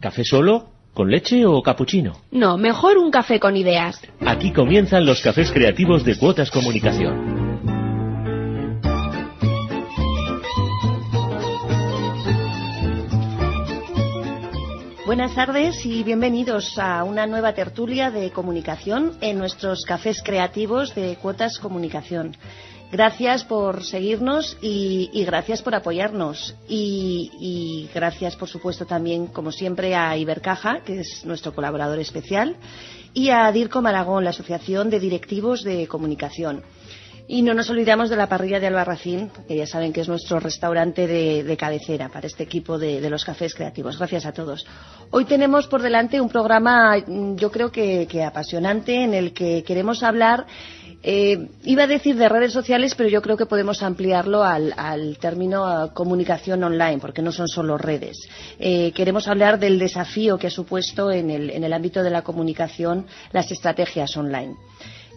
¿Café solo? ¿Con leche o capuchino? No, mejor un café con ideas. Aquí comienzan los cafés creativos de Cuotas Comunicación. Buenas tardes y bienvenidos a una nueva tertulia de comunicación en nuestros cafés creativos de Cuotas Comunicación. Gracias por seguirnos y, gracias por apoyarnos. Y, gracias, por supuesto, también, como siempre, a Ibercaja, que es nuestro colaborador especial, y a DIRCOM Aragón, la Asociación de Directivos de Comunicación. Y no nos olvidamos de la parrilla de Albarracín, que ya saben que es nuestro restaurante de, cabecera para este equipo de, los cafés creativos. Gracias a todos. Hoy tenemos por delante un programa, yo creo que, apasionante, en el que queremos hablar eh, iba a decir de redes sociales, pero yo creo que podemos ampliarlo al, término comunicación online, porque no son solo redes. Eh, queremos hablar del desafío que ha supuesto en el ámbito de la comunicación las estrategias online.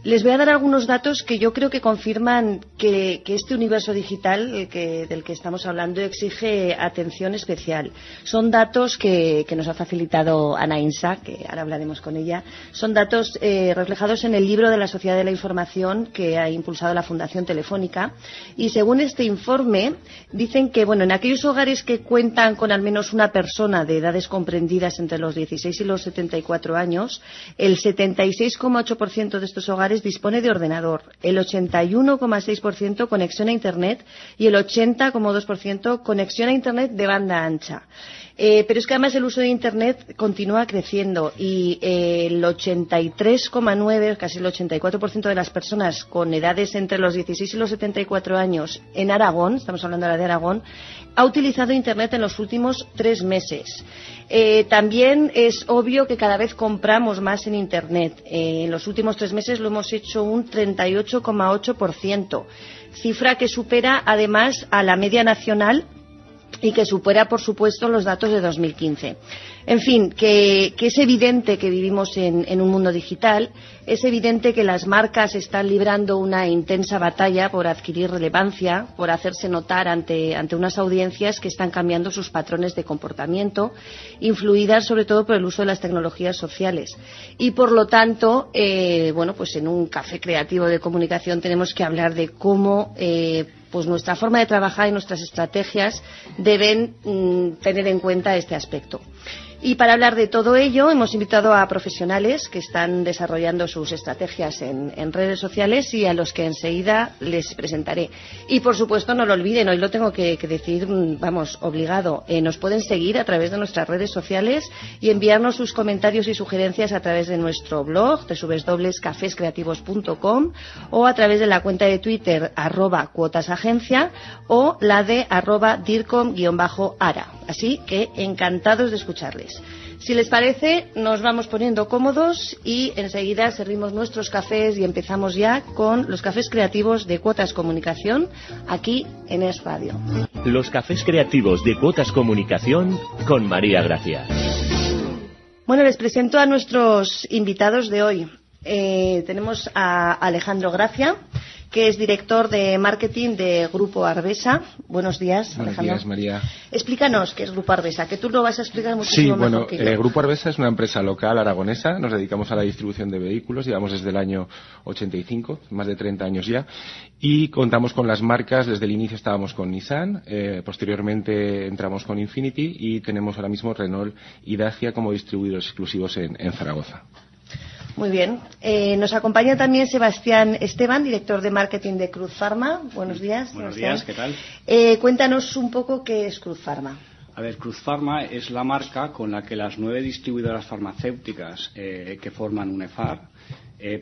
Les voy a dar algunos datos que yo creo que confirman que, este universo digital del que estamos hablando exige atención especial. Son datos que, nos ha facilitado Ana Insa, que ahora hablaremos con ella. Son datos eh, reflejados en el libro de la Sociedad de la Información que ha impulsado la Fundación Telefónica. Y según este informe, dicen que, bueno, en aquellos hogares que cuentan con al menos una persona de edades comprendidas entre los 16 y los 74 años, el 76,8% de estos hogares dispone de ordenador, el 81,6% conexión a Internet y el 80,2% conexión a Internet de banda ancha. Eh, pero es que además el uso de Internet continúa creciendo y eh, el 83,9, casi el 84% de las personas con edades entre los 16 y los 74 años en Aragón, estamos hablando ahora de Aragón, ha utilizado Internet en los últimos tres meses. Eh, también es obvio que cada vez compramos más en Internet. en los últimos tres meses lo hemos hecho un 38,8%, cifra que supera además a la media nacional y que supera, por supuesto, los datos de 2015. En fin, que, es evidente que vivimos en, un mundo digital, es evidente que las marcas están librando una intensa batalla por adquirir relevancia, por hacerse notar ante, unas audiencias que están cambiando sus patrones de comportamiento, influidas sobre todo por el uso de las tecnologías sociales. Y, por lo tanto, eh, bueno, pues en un café creativo de comunicación tenemos que hablar de cómo eh, pues nuestra forma de trabajar y nuestras estrategias deben mm, tener en cuenta este aspecto. Y para hablar de todo ello, hemos invitado a profesionales que están desarrollando sus estrategias en, redes sociales y a los que enseguida les presentaré. Y por supuesto, no lo olviden, hoy lo tengo que, decir, mm, vamos, obligado. Eh, nos pueden seguir a través de nuestras redes sociales y enviarnos sus comentarios y sugerencias a través de nuestro blog, www.cafescreativos.com o a través de la cuenta de Twitter, arroba cuotasagencia o la de arroba dircom-ara. Así que encantados de escucharles. Si les parece, nos vamos poniendo cómodos y enseguida servimos nuestros cafés y empezamos ya con los cafés creativos de Cuotas Comunicación aquí en Es Radio. Los cafés creativos de Cuotas Comunicación con María Gracia. Bueno, les presento a nuestros invitados de hoy. Eh, tenemos a Alejandro Gracia, que es director de marketing de Grupo Arbesa. Buenos días, Buenos días, María. Explícanos qué es Grupo Arbesa, que tú lo vas a explicar muchísimo sí, bueno, que eh, Grupo Arbesa es una empresa local aragonesa. Nos dedicamos a la distribución de vehículos, llevamos desde el año 85, más de 30 años ya, y contamos con las marcas. Desde el inicio estábamos con Nissan, eh, posteriormente entramos con Infinity y tenemos ahora mismo Renault y Dacia como distribuidores exclusivos en Zaragoza. Muy bien. Eh, nos acompaña también Sebastián Esteban, director de marketing de Cruz Pharma. Buenos días. Buenos días, ¿qué tal? Eh, cuéntanos un poco qué es Cruz Pharma. A ver, Cruz Pharma es la marca con la que las nueve distribuidoras farmacéuticas eh, que forman UNEFAR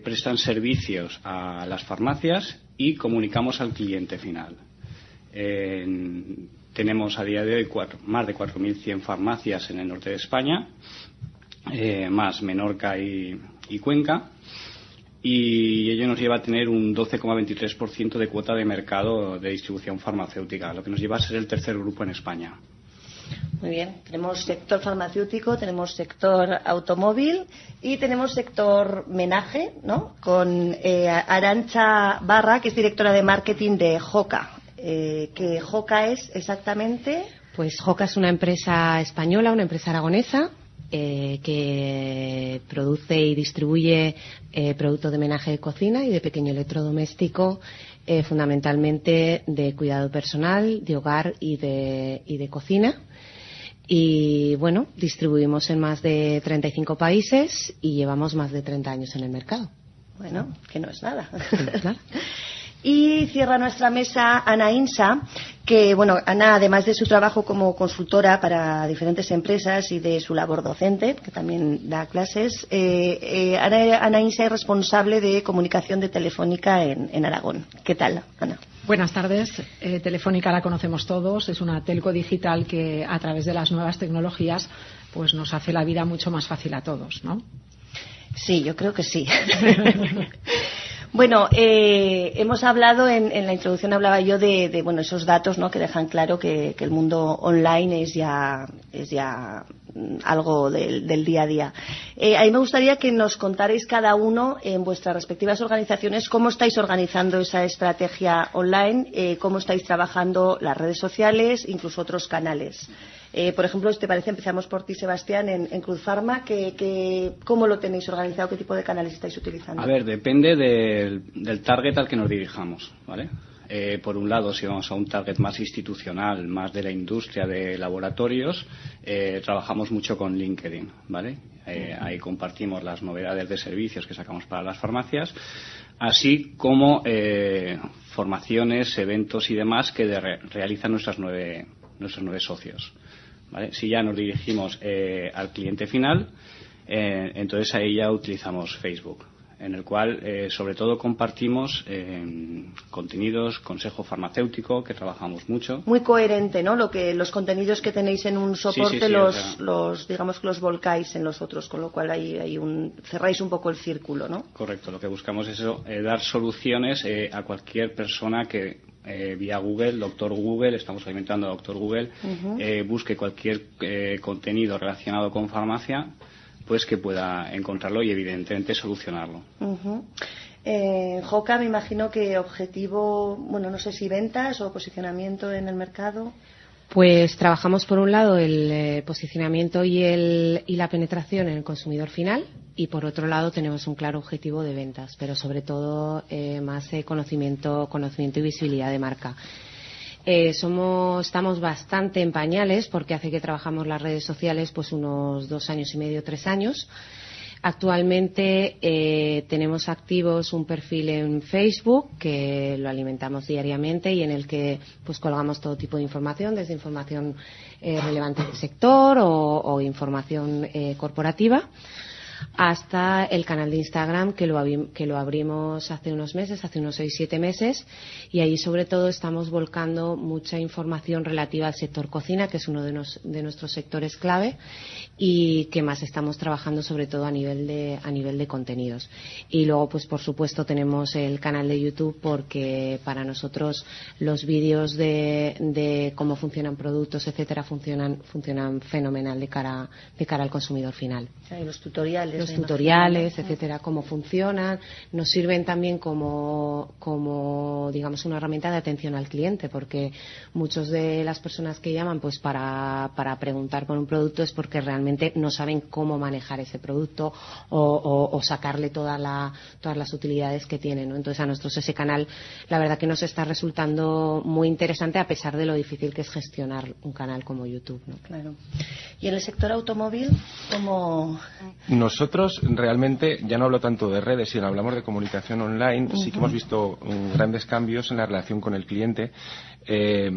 prestan servicios a las farmacias y comunicamos al cliente final. tenemos a día de hoy más de 4.100 farmacias en el norte de España, más Menorca y, y Cuenca y ello nos lleva a tener un 12,23% de cuota de mercado de distribución farmacéutica, lo que nos lleva a ser el tercer grupo en España. Muy bien, tenemos sector farmacéutico, tenemos sector automóvil y tenemos sector menaje, ¿no? Con eh, Arancha Barra, que es directora de marketing de Joca. Eh, ¿Qué Joca es exactamente? Pues Joca es una empresa española, una empresa aragonesa eh, que produce y distribuye eh, productos de menaje de cocina y de pequeño electrodoméstico, eh, fundamentalmente de cuidado personal, de hogar y de, y de cocina. Y bueno, distribuimos en más de 35 países y llevamos más de 30 años en el mercado. Bueno, que no es nada. Y cierra nuestra mesa Ana Insa, que, bueno, Ana, además de su trabajo como consultora para diferentes empresas y de su labor docente, que también da clases, eh, eh, Ana, Insa es responsable de comunicación de Telefónica en, Aragón. ¿Qué tal, Ana? Buenas tardes. Eh, Telefónica la conocemos todos. Es una telco digital que, a través de las nuevas tecnologías, pues nos hace la vida mucho más fácil a todos, ¿no? Sí, yo creo que sí. Bueno, eh, hemos hablado, en, la introducción hablaba yo de, bueno, esos datos ¿no? que dejan claro que, el mundo online es ya, es ya mm, algo del, día a día. Eh, a mí me gustaría que nos contarais cada uno en vuestras respectivas organizaciones cómo estáis organizando esa estrategia online, eh, cómo estáis trabajando las redes sociales, incluso otros canales. Eh, por ejemplo, si te parece, empezamos por ti, Sebastián, en, Cruz Pharma. Que, ¿Cómo lo tenéis organizado? ¿Qué tipo de canales estáis utilizando? A ver, depende del, target al que nos dirijamos, ¿vale? Eh, por un lado, si vamos a un target más institucional, más de la industria de laboratorios, eh, trabajamos mucho con LinkedIn, ¿vale? ahí compartimos las novedades de servicios que sacamos para las farmacias, así como formaciones, eventos y demás que realizan nuestras nueve, nuestros nueve socios. Si ya nos dirigimos eh, al cliente final, eh, entonces ahí ya utilizamos Facebook, en el cual eh, sobre todo compartimos contenidos, consejo farmacéutico, que trabajamos mucho. Muy coherente, ¿no? Lo que los contenidos que tenéis en un soporte los, digamos que los volcáis en los otros, con lo cual ahí hay un, cerráis un poco el círculo, ¿no? Correcto. Lo que buscamos es dar soluciones a cualquier persona que eh, vía Google, Doctor Google, estamos alimentando a Doctor Google, eh, busque cualquier eh, contenido relacionado con farmacia, pues que pueda encontrarlo y evidentemente solucionarlo. Joca, me imagino que objetivo, bueno, no sé si ventas o posicionamiento en el mercado. Pues trabajamos por un lado el posicionamiento y, el, y la penetración en el consumidor final, y por otro lado tenemos un claro objetivo de ventas, pero sobre todo eh, más eh, conocimiento, conocimiento y visibilidad de marca. Eh, somos, estamos bastante en pañales porque hace que trabajamos las redes sociales pues unos dos años y medio, tres años. Actualmente tenemos activos un perfil en Facebook que lo alimentamos diariamente y en el que pues colgamos todo tipo de información, desde información relevante del sector o información corporativa hasta el canal de Instagram que lo, que lo abrimos hace unos meses, hace unos seis, siete meses, y ahí sobre todo estamos volcando mucha información relativa al sector cocina, que es uno de, nuestros sectores clave, y que más estamos trabajando sobre todo a nivel de, a nivel de contenidos. Y luego, pues por supuesto, tenemos el canal de YouTube porque para nosotros los vídeos de, de cómo funcionan productos, etcétera, funcionan, funcionan fenomenal de cara, de cara al consumidor final. los tutoriales los tutoriales, etcétera, cómo funcionan, nos sirven también como, como, digamos, una herramienta de atención al cliente, porque muchas de las personas que llaman pues para, para preguntar por un producto es porque realmente no saben cómo manejar ese producto o, sacarle toda la, todas las utilidades que tiene. ¿no? Entonces, a nosotros ese canal, la verdad que nos está resultando muy interesante a pesar de lo difícil que es gestionar un canal como YouTube. ¿no? Claro. ¿Y en el sector automóvil, cómo...? Nosotros realmente, ya no hablo tanto de redes, sino hablamos de comunicación online, sí que hemos visto mm, grandes cambios en la relación con el cliente. Eh,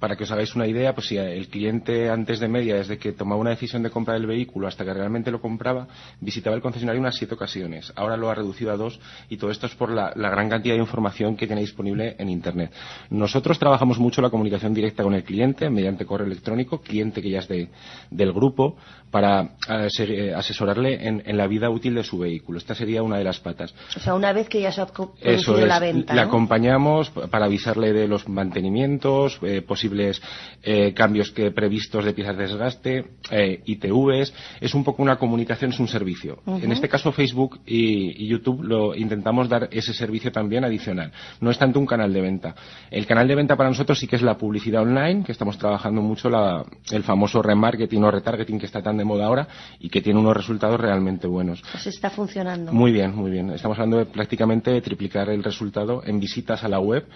para que os hagáis una idea, pues si el cliente antes de media, desde que tomaba una decisión de comprar el vehículo hasta que realmente lo compraba, visitaba el concesionario unas siete ocasiones. Ahora lo ha reducido a dos y todo esto es por la, gran cantidad de información que tiene disponible en Internet. Nosotros trabajamos mucho la comunicación directa con el cliente mediante correo electrónico, cliente que ya es del grupo, para eh, eh, asesorarle en, la vida útil de su vehículo. Esta sería una de las patas. O sea, una vez que ya se ha producido la venta. Le acompañamos para avisarle de los mantenimientos, eh, posibles posibles eh, cambios que previstos de piezas de desgaste, eh, ITVs. Es un poco una comunicación, es un servicio. En este caso, Facebook y, YouTube lo intentamos dar ese servicio también adicional. No es tanto un canal de venta. El canal de venta para nosotros sí que es la publicidad online, que estamos trabajando mucho la, el famoso remarketing o retargeting que está tan de moda ahora y que tiene unos resultados realmente buenos. Pues está funcionando. Muy bien, muy bien. Estamos hablando de prácticamente triplicar el resultado en visitas a la web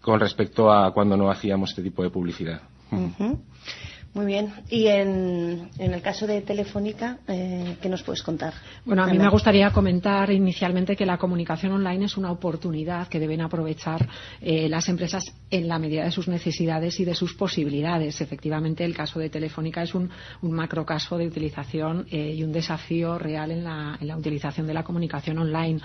con respecto a cuando no hacíamos este tipo de publicidad. Muy bien. Y en, el caso de Telefónica, eh, ¿qué nos puedes contar? Bueno, a mí me gustaría comentar inicialmente que la comunicación online es una oportunidad que deben aprovechar eh, las empresas en la medida de sus necesidades y de sus posibilidades. Efectivamente, el caso de Telefónica es un, un macro caso de utilización eh, y un desafío real en la, en la utilización de la comunicación online.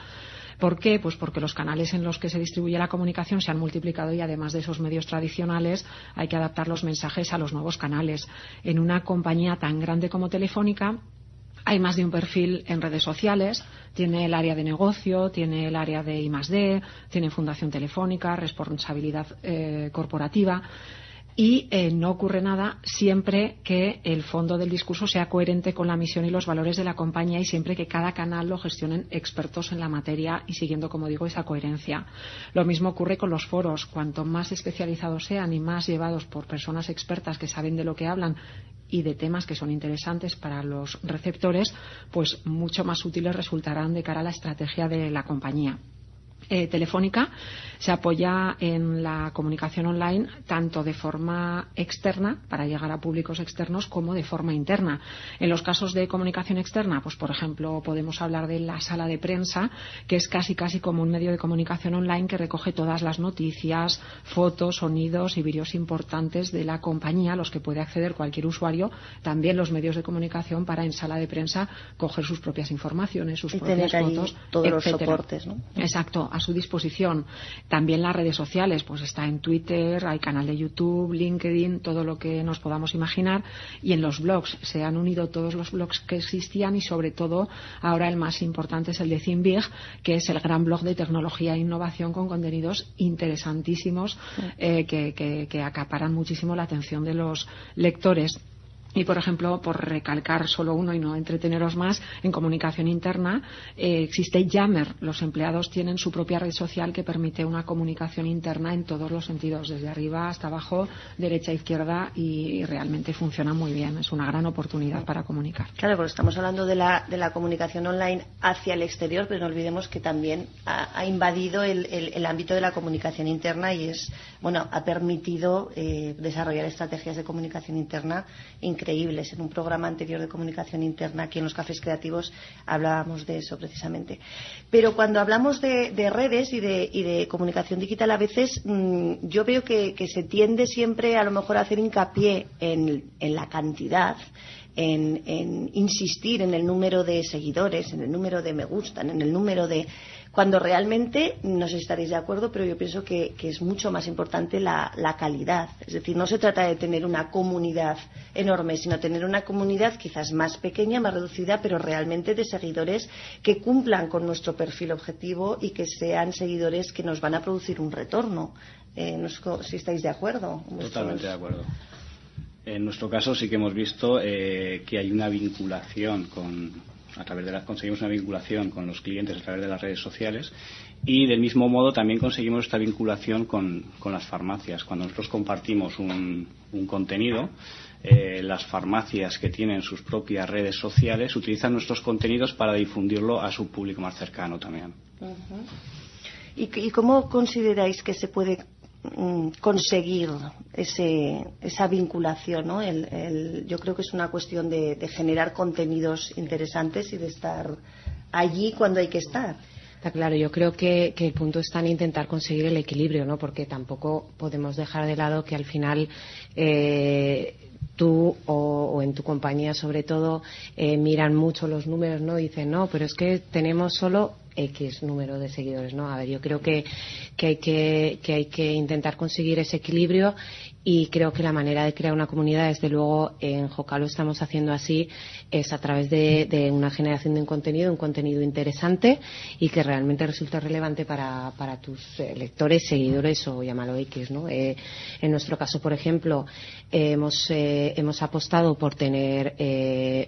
¿Por qué? Pues porque los canales en los que se distribuye la comunicación se han multiplicado y además de esos medios tradicionales hay que adaptar los mensajes a los nuevos canales. En una compañía tan grande como Telefónica, hay más de un perfil en redes sociales. Tiene el área de negocio, tiene el área de I+D, tiene fundación telefónica, responsabilidad eh, corporativa y eh, no ocurre nada siempre que el fondo del discurso sea coherente con la misión y los valores de la compañía y siempre que cada canal lo gestionen expertos en la materia y siguiendo, como digo, esa coherencia. Lo mismo ocurre con los foros. Cuanto más especializados sean y más llevados por personas expertas que saben de lo que hablan y de temas que son interesantes para los receptores, pues mucho más útiles resultarán de cara a la estrategia de la compañía. Eh, telefónica se apoya en la comunicación online tanto de forma externa para llegar a públicos externos como de forma interna. En los casos de comunicación externa, pues por ejemplo podemos hablar de la sala de prensa, que es casi casi como un medio de comunicación online que recoge todas las noticias, fotos, sonidos y vídeos importantes de la compañía, a los que puede acceder cualquier usuario, también los medios de comunicación para en sala de prensa coger sus propias informaciones, sus propias fotos, todos los soportes, ¿no? Exacto a su disposición. También las redes sociales, pues está en Twitter, hay canal de YouTube, LinkedIn, todo lo que nos podamos imaginar. Y en los blogs se han unido todos los blogs que existían y sobre todo ahora el más importante es el de Zinbig, que es el gran blog de tecnología e innovación con contenidos interesantísimos eh, que acaparan muchísimo la atención de los lectores. Y, por ejemplo, por recalcar solo uno y no entreteneros más, en comunicación interna eh, existe Yammer. Los empleados tienen su propia red social que permite una comunicación interna en todos los sentidos, desde arriba hasta abajo, derecha izquierda, y, realmente funciona muy bien. Es una gran oportunidad para comunicar. Claro, porque estamos hablando de la, de la comunicación online hacia el exterior, pero no olvidemos que también ha, invadido el, el, ámbito de la comunicación interna y es, bueno, ha permitido eh, desarrollar estrategias de comunicación interna increíbles. En un programa anterior de comunicación interna aquí en los cafés creativos hablábamos de eso precisamente. Pero cuando hablamos de, redes y de, comunicación digital, a veces mm, yo veo que, se tiende siempre a lo mejor a hacer hincapié en, la cantidad, en, en, insistir en el número de seguidores, en el número de me gustan, en el número de cuando realmente, no sé si estaréis de acuerdo, pero yo pienso que, es mucho más importante la, calidad. Es decir, no se trata de tener una comunidad enorme, sino tener una comunidad quizás más pequeña, más reducida, pero realmente de seguidores que cumplan con nuestro perfil objetivo y que sean seguidores que nos van a producir un retorno. Eh, no sé si estáis de acuerdo. Totalmente de acuerdo. En nuestro caso sí que hemos visto eh, que hay una vinculación con, a través de las conseguimos una vinculación con los clientes a través de las redes sociales y del mismo modo también conseguimos esta vinculación con, las farmacias. Cuando nosotros compartimos un, contenido, eh, las farmacias que tienen sus propias redes sociales utilizan nuestros contenidos para difundirlo a su público más cercano también. ¿Y, cómo consideráis que se puede conseguir ese, esa vinculación. ¿no? yo creo que es una cuestión de, generar contenidos interesantes y de estar allí cuando hay que estar. Está claro, yo creo que, el punto está en intentar conseguir el equilibrio, ¿no? porque tampoco podemos dejar de lado que al final eh, tú o, en tu compañía sobre todo eh, miran mucho los números, ¿no? Dicen, no, pero es que tenemos solo X número de seguidores, ¿no? A ver, yo creo que, que, hay que, que hay que intentar conseguir ese equilibrio y creo que la manera de crear una comunidad, desde luego, en Joca lo estamos haciendo así, es a través de, una generación de un contenido, un contenido interesante y que realmente resulte relevante para, tus eh, lectores, seguidores o llámalo X, ¿no? Eh, en nuestro caso, por ejemplo, hemos, eh, hemos apostado por tener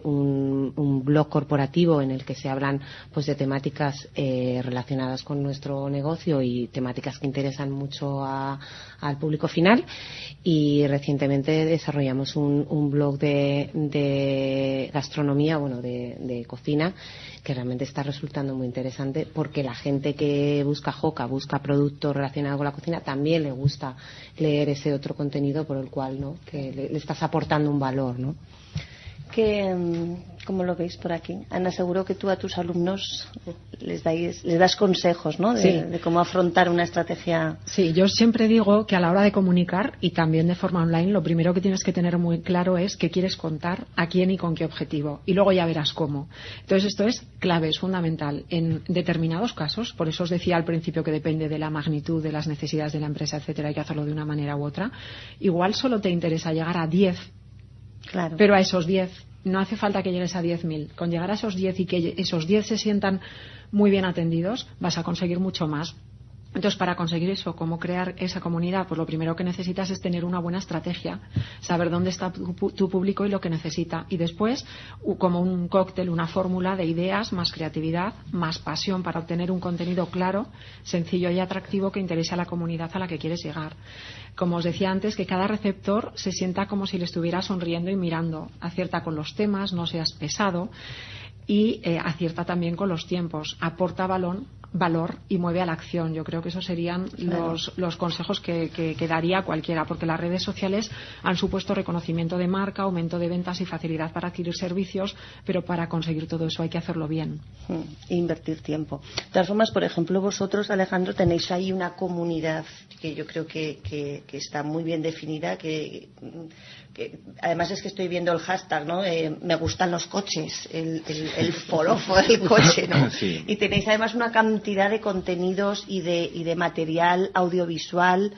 un, un, blog corporativo en el que se hablan pues de temáticas relacionadas con nuestro negocio y temáticas que interesan mucho al público final y recientemente desarrollamos un, blog de, gastronomía, bueno, de, cocina, que realmente está resultando muy interesante porque la gente que busca Joca, busca productos relacionados con la cocina, también le gusta leer ese otro contenido por el cual, ¿no? Que le, le estás aportando un valor, ¿no? Que, mm, como lo veis por aquí, Ana, seguro que tú a tus alumnos les, dais, les das consejos ¿no? de, cómo afrontar una estrategia. Sí, yo siempre digo que a la hora de comunicar y también de forma online, lo primero que tienes que tener muy claro es qué quieres contar, a quién y con qué objetivo. Y luego ya verás cómo. Entonces, esto es clave, es fundamental. En determinados casos, por eso os decía al principio que depende de la magnitud, de las necesidades de la empresa, etcétera, hay que hacerlo de una manera u otra. Igual solo te interesa llegar a 10 Pero a esos 10 no hace falta que llegues a 10.000. Con llegar a esos 10 y que esos 10 se sientan muy bien atendidos, vas a conseguir mucho más. Entonces, para conseguir eso, cómo crear esa comunidad, pues lo primero que necesitas es tener una buena estrategia, saber dónde está tu, público y lo que necesita. Y después, como un cóctel, una fórmula de ideas, más creatividad, más pasión para obtener un contenido claro, sencillo y atractivo que interese a la comunidad a la que quieres llegar. Como os decía antes, que cada receptor se sienta como si le estuviera sonriendo y mirando. Acierta con los temas, no seas pesado y eh, acierta también con los tiempos. Aporta balón, valor y mueve a la acción. Yo creo que esos serían los, los, consejos que, que, daría cualquiera, porque las redes sociales han supuesto reconocimiento de marca, aumento de ventas y facilidad para adquirir servicios, pero para conseguir todo eso hay que hacerlo bien. E invertir tiempo. De todas formas, por ejemplo, vosotros, Alejandro, tenéis ahí una comunidad que yo creo que, que está muy bien definida, que además es que estoy viendo el hashtag, ¿no? Eh, me gustan los coches, el, el, el forofo del coche, ¿no? Y tenéis además una cantidad de contenidos y de, y de material audiovisual.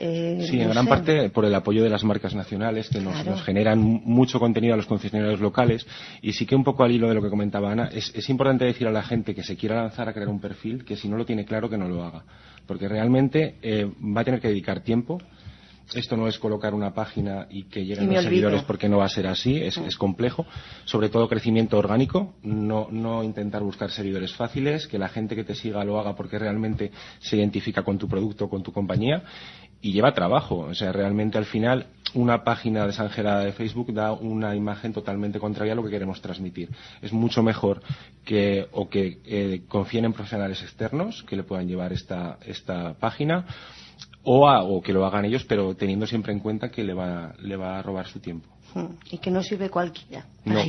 Eh, sí, en gran parte por el apoyo de las marcas nacionales que nos, generan mucho contenido a los concesionarios locales y sí que un poco al hilo de lo que comentaba Ana, es, importante decir a la gente que se quiera lanzar a crear un perfil que si no lo tiene claro que no lo haga, porque realmente eh, va a tener que dedicar tiempo, esto no es colocar una página y que lleguen los seguidores porque no va a ser así, es, es, complejo. Sobre todo crecimiento orgánico, no, no intentar buscar seguidores fáciles, que la gente que te siga lo haga porque realmente se identifica con tu producto, con tu compañía y lleva trabajo. O sea, realmente al final una página desangelada de Facebook da una imagen totalmente contraria a lo que queremos transmitir. Es mucho mejor que o que eh, confíen en profesionales externos que le puedan llevar esta, esta página o, que lo hagan ellos, pero teniendo siempre en cuenta que le va, le va a robar su tiempo. Hmm. Y que no sirve cualquiera. No,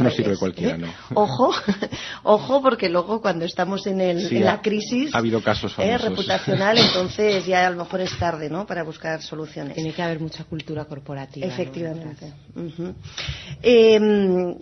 no, sirve cualquiera, no. Ojo, ojo, porque luego cuando estamos en, el, en la crisis ha habido casos eh, reputacional, entonces ya a lo mejor es tarde, ¿no? Para buscar soluciones. Tiene que haber mucha cultura corporativa. Efectivamente. Em,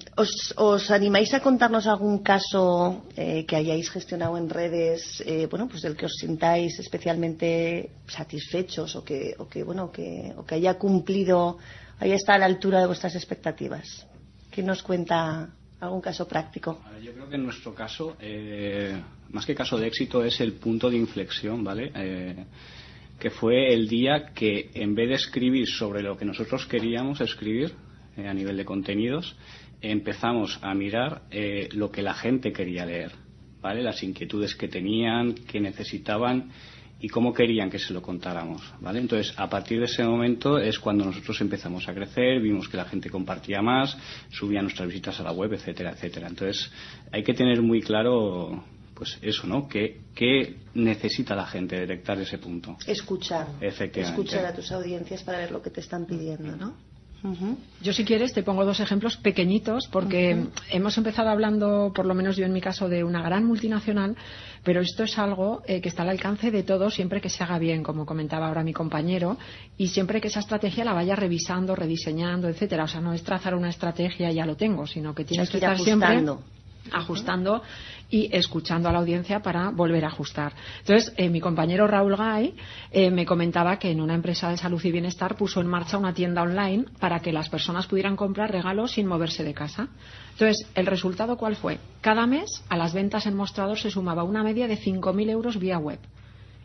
¿os, animáis a contarnos algún caso eh, que hayáis gestionado en redes, eh, bueno, pues del que os sintáis especialmente satisfechos o que, o que bueno, que, o que haya cumplido ahí está a la altura de vuestras expectativas. ¿Quién nos cuenta algún caso práctico? Yo creo que en nuestro caso, eh, más que caso de éxito, es el punto de inflexión, ¿vale? Eh, que fue el día que en vez de escribir sobre lo que nosotros queríamos escribir eh, a nivel de contenidos, empezamos a mirar lo que la gente quería leer, ¿vale? Las inquietudes que tenían, que necesitaban y cómo querían que se lo contáramos, ¿vale? Entonces, a partir de ese momento es cuando nosotros empezamos a crecer, vimos que la gente compartía más, subía nuestras visitas a la web, etcétera, etcétera. Entonces, hay que tener muy claro pues eso, ¿no? ¿Qué, ¿Qué, necesita la gente detectar ese punto? Escuchar. Efectivamente. Escuchar a tus audiencias para ver lo que te están pidiendo, ¿no? Yo, si quieres, te pongo dos ejemplos pequeñitos, porque hemos empezado hablando, por lo menos yo en mi caso, de una gran multinacional, pero esto es algo eh, que está al alcance de todos siempre que se haga bien, como comentaba ahora mi compañero, y siempre que esa estrategia la vaya revisando, rediseñando, etcétera. O sea, no es trazar una estrategia y ya lo tengo, sino que tienes que, estar siempre ajustando y escuchando a la audiencia para volver a ajustar. Entonces, eh, mi compañero Raúl Gay eh, me comentaba que en una empresa de salud y bienestar puso en marcha una tienda online para que las personas pudieran comprar regalos sin moverse de casa. Entonces, ¿el resultado cuál fue? Cada mes a las ventas en mostrador se sumaba una media de 5.000 euros vía web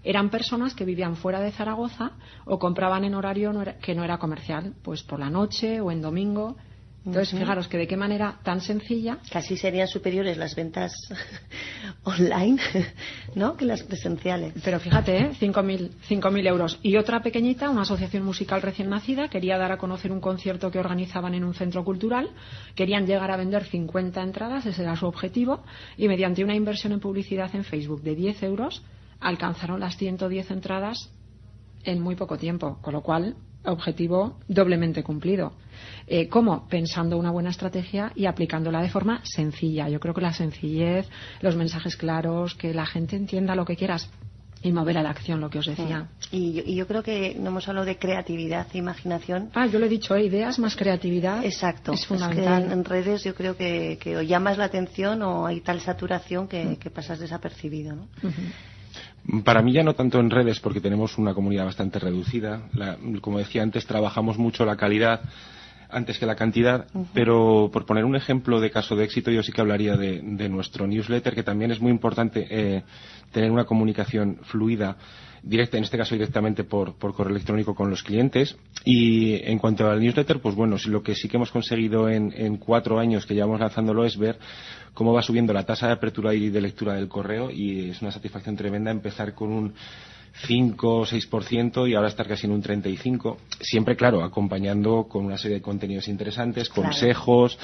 eran personas que vivían fuera de Zaragoza o compraban en horario que no era comercial, pues por la noche o en domingo. Entonces, fijaros que de qué manera tan sencilla. Casi serían superiores las ventas online, ¿no? Que las presenciales. Pero fíjate, ¿eh? 5.000 euros. Y otra pequeñita, una asociación musical recién nacida, quería dar a conocer un concierto que organizaban en un centro cultural. Querían llegar a vender 50 entradas, ese era su objetivo. Y mediante una inversión en publicidad en Facebook de 10 euros, alcanzaron las 110 entradas en muy poco tiempo. Con lo cual, objetivo doblemente cumplido. Eh, ¿Cómo? Pensando una buena estrategia y aplicándola de forma sencilla. Yo creo que la sencillez, los mensajes claros, que la gente entienda lo que quieras y mover a la acción, lo que os decía. Mm. Y, yo, creo que no hemos hablado de creatividad e imaginación. Ah, yo lo he dicho, ¿eh? ideas más creatividad. Exacto. Es fundamental. en, redes yo creo que, o llamas la atención o hay tal saturación que, mm. pasas desapercibido. ¿no? Para mí ya no tanto en redes porque tenemos una comunidad bastante reducida. como decía antes, trabajamos mucho la calidad antes que la cantidad, pero por poner un ejemplo de caso de éxito, yo sí que hablaría de, nuestro newsletter, que también es muy importante eh, tener una comunicación fluida directa, en este caso directamente por, correo electrónico con los clientes. Y en cuanto al newsletter, pues bueno, lo que sí que hemos conseguido en, en cuatro años que llevamos lanzándolo es ver cómo va subiendo la tasa de apertura y de lectura del correo y es una satisfacción tremenda empezar con un 5 o 6% y ahora estar casi en un 35%. Siempre, claro, acompañando con una serie de contenidos interesantes, consejos,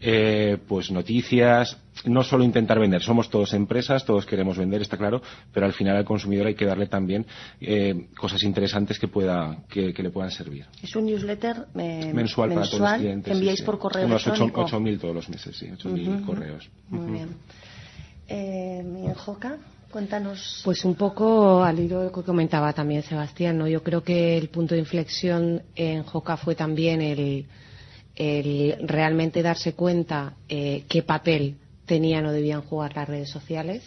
eh, pues noticias. No solo intentar vender, somos todos empresas, todos queremos vender, está claro, pero al final al consumidor hay que darle también eh, cosas interesantes que, pueda, que, le puedan servir. Es un newsletter eh, mensual, para todos los clientes. Que enviáis por correo Unos 8.000 todos los meses, sí, 8.000 correos. Muy bien. ¿Y en Joca? Cuéntanos. Pues un poco al hilo de lo que comentaba también Sebastián, ¿no? Yo creo que el punto de inflexión en Joca fue también el, realmente darse cuenta eh, qué papel tenían o debían jugar las redes sociales,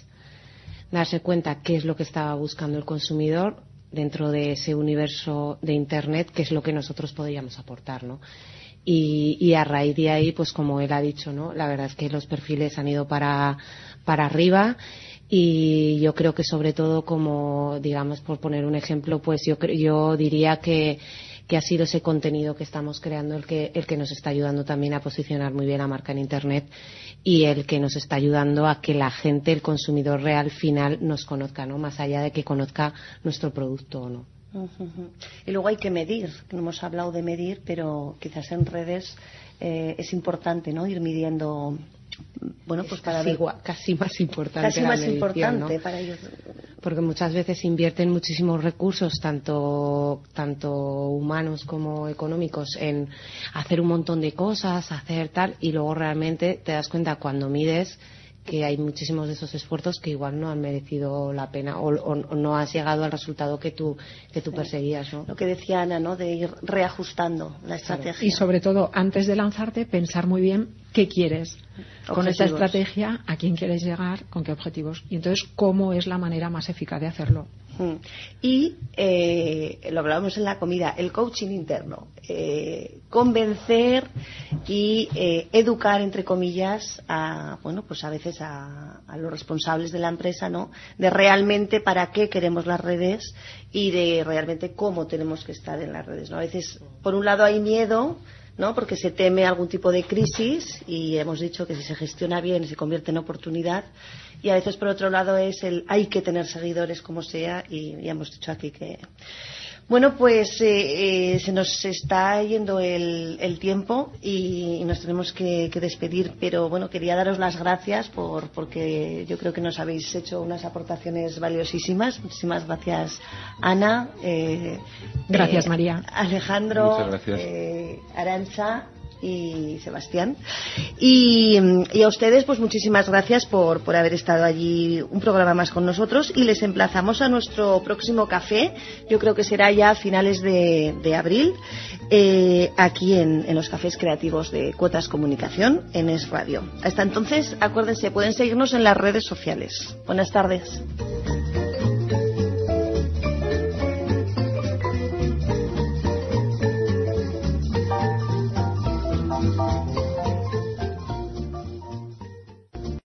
darse cuenta qué es lo que estaba buscando el consumidor dentro de ese universo de Internet, qué es lo que nosotros podíamos aportar, ¿no? Y, y, a raíz de ahí, pues como él ha dicho, ¿no? La verdad es que los perfiles han ido para, para arriba y yo creo que sobre todo como digamos por poner un ejemplo pues yo yo diría que ha sido ese contenido que estamos creando el que el que nos está ayudando también a posicionar muy bien la marca en internet y el que nos está ayudando a que la gente el consumidor real final nos conozca no más allá de que conozca nuestro producto o no. Y luego hay que medir no hemos hablado de medir pero quizás en redes eh, es importante no ir midiendo bueno, pues para casi, casi más importante. Casi más importante para ellos. Porque muchas veces invierten muchísimos recursos, tanto, tanto humanos como económicos, en hacer un montón de cosas, hacer tal, y luego realmente te das cuenta cuando mides que hay muchísimos de esos esfuerzos que igual no han merecido la pena o, no has llegado al resultado que tú que tú perseguías ¿no? lo que decía Ana no de ir reajustando la estrategia. Y sobre todo antes de lanzarte pensar muy bien qué quieres. Con esta estrategia a quién quieres llegar con qué objetivos. Y entonces cómo es la manera más eficaz de hacerlo. Y eh, lo hablábamos en la comida, el coaching interno. Eh, convencer y eh, educar, entre comillas, a, bueno, pues a veces a, los responsables de la empresa, ¿no? De realmente para qué queremos las redes y de realmente cómo tenemos que estar en las redes, ¿no? A veces, por un lado, hay miedo ¿no? porque se teme algún tipo de crisis y hemos dicho que si se gestiona bien se convierte en oportunidad y a veces por otro lado es el hay que tener seguidores como sea y ya hemos dicho aquí que bueno, pues eh, eh, se nos está yendo el, tiempo y, nos tenemos que, despedir, pero bueno, quería daros las gracias por, porque yo creo que nos habéis hecho unas aportaciones valiosísimas. Muchísimas gracias, Ana. Eh, gracias, María. Alejandro. Muchas gracias. Arancha y Sebastián. Y, a ustedes, pues muchísimas gracias por, por, haber estado allí un programa más con nosotros y les emplazamos a nuestro próximo café. Yo creo que será ya a finales de, abril, eh, aquí en, en, los cafés creativos de Cuotas Comunicación en Es Radio. Hasta entonces, acuérdense, pueden seguirnos en las redes sociales. Buenas tardes.